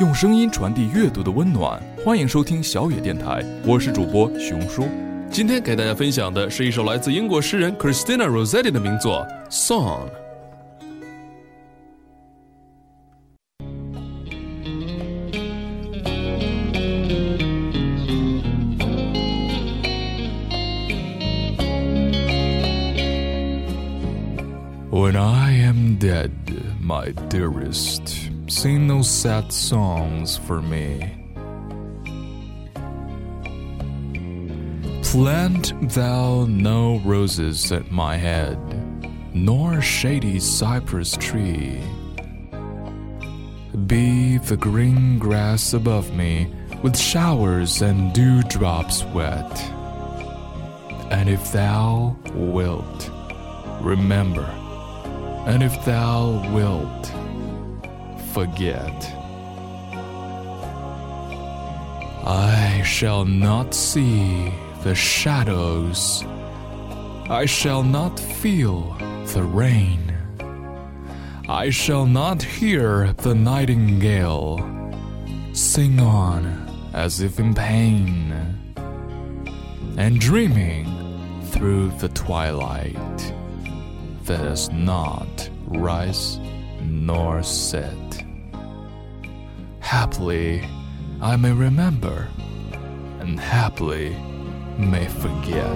用声音传递阅读的温暖。欢迎收听小也电台，我是主播雄叔。今天给大家分享的是一首来自英国诗人 Christina Rossetti 的名作《Song》。When I am dead, my dearest sing no sad songs for me. Plant thou no roses at my head, nor shady cypress tree. Be the green grass above me with showers and dewdrops wet. And if thou wilt, remember, and if thou wilt, forget. I shall not see the shadows. I shall not feel the rain. I shall not hear the nightingale sing on as if in pain, and dreaming through the twilight that does not rise nor said. Happily, I may remember, and happily may forget.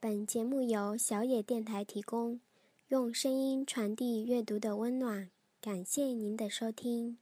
本节目由小也电台提供，用声音传递阅读的温暖。感谢您的收听。